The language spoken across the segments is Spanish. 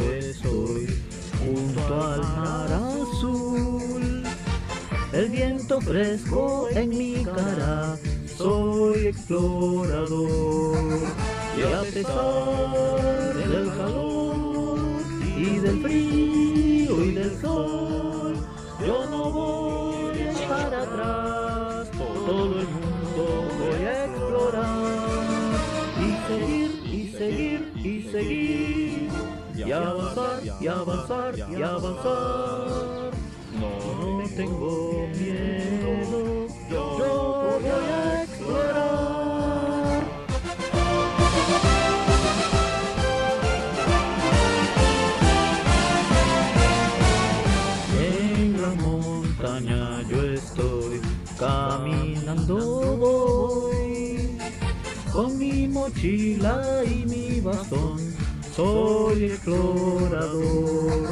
estoy junto al mar azul. El viento fresco en mi cara, soy explorador. Y a pesar del calor y del frío y del sol, yo no voy para atrás, todo el mundo voy a explorar y seguir y seguir y seguir y avanzar y avanzar y avanzar. No, no tengo miedo, yo voy a explorar. En la montaña yo estoy, caminando voy, con mi mochila y mi bastón, soy explorador.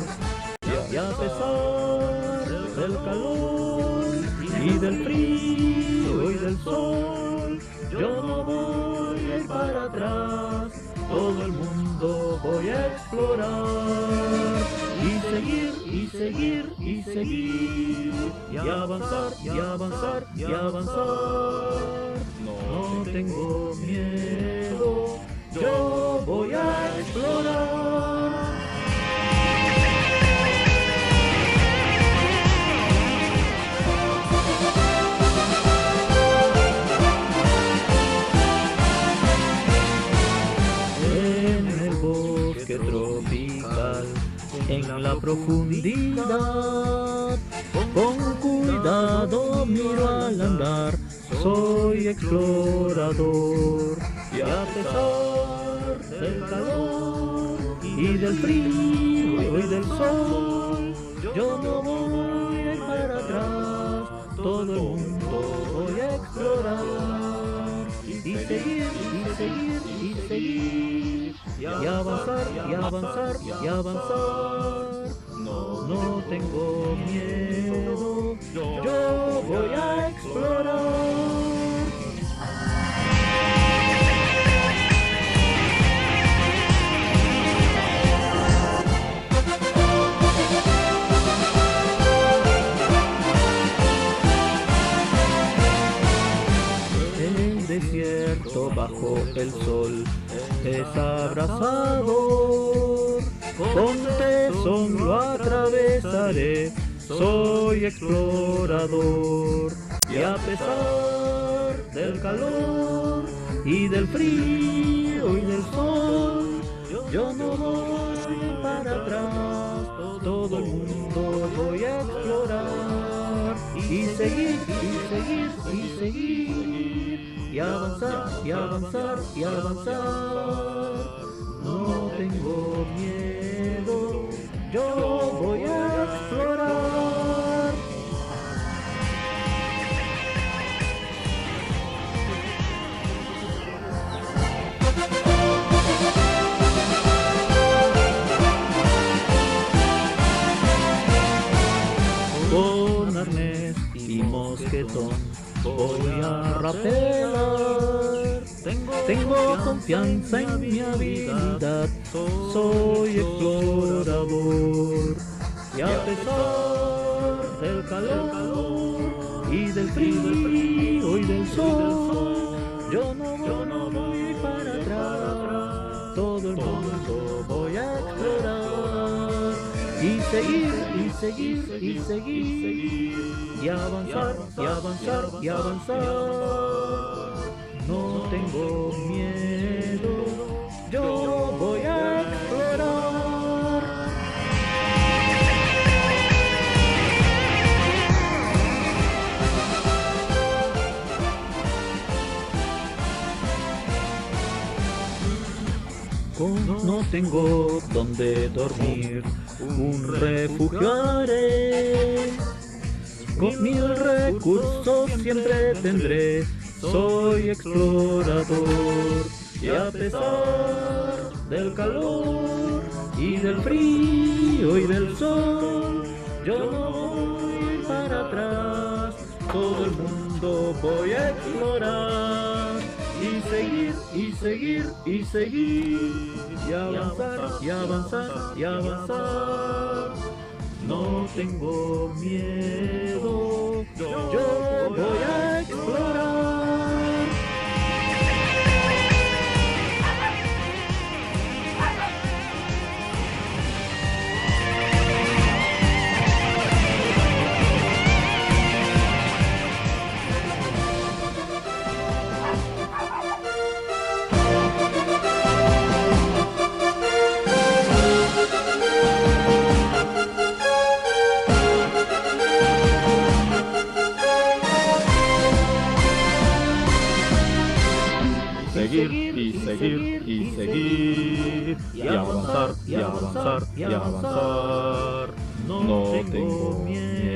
Y a pesar del calor y del frío y del sol, yo no voy para atrás, todo el mundo voy a explorar y seguir y seguir y seguir y avanzar y avanzar y avanzar. No tengo miedo, yo voy a En el bosque tropical, en la profundidad, con cuidado miro al andar, soy explorador. Y a pesar del calor y del frío y del sol, yo no voy a ir para atrás, todo el mundo voy a explorar y seguir y seguir y seguir y avanzar y avanzar y avanzar. No, no tengo miedo, el sol es abrasador. Con tesón lo atravesaré, soy explorador. Y a pesar del calor y del frío y del sol, yo no voy para atrás, todo el mundo voy a explorar y seguir y seguir y seguir y avanzar y avanzar y avanzar. No tengo miedo, yo voy a explorar. Con arnés y mosquetón voy a rapear. Tengo confianza en mi habilidad, soy explorador. Y a pesar del calor y del frío y del sol, yo no voy para atrás, todo el mundo voy y seguir y seguir y seguir y avanzar y avanzar y avanzar. No tengo tengo donde dormir, un refugio haré. Con mil recursos siempre tendré, soy explorador. Y a pesar del calor y del frío y del sol, yo no voy para atrás, todo el mundo voy a explorar. Y seguir, y seguir, y seguir, y avanzar y avanzar. No tengo miedo, yo voy a explorar. Seguir y seguir y seguir y avanzar y avanzar y avanzar. No tengo miedo,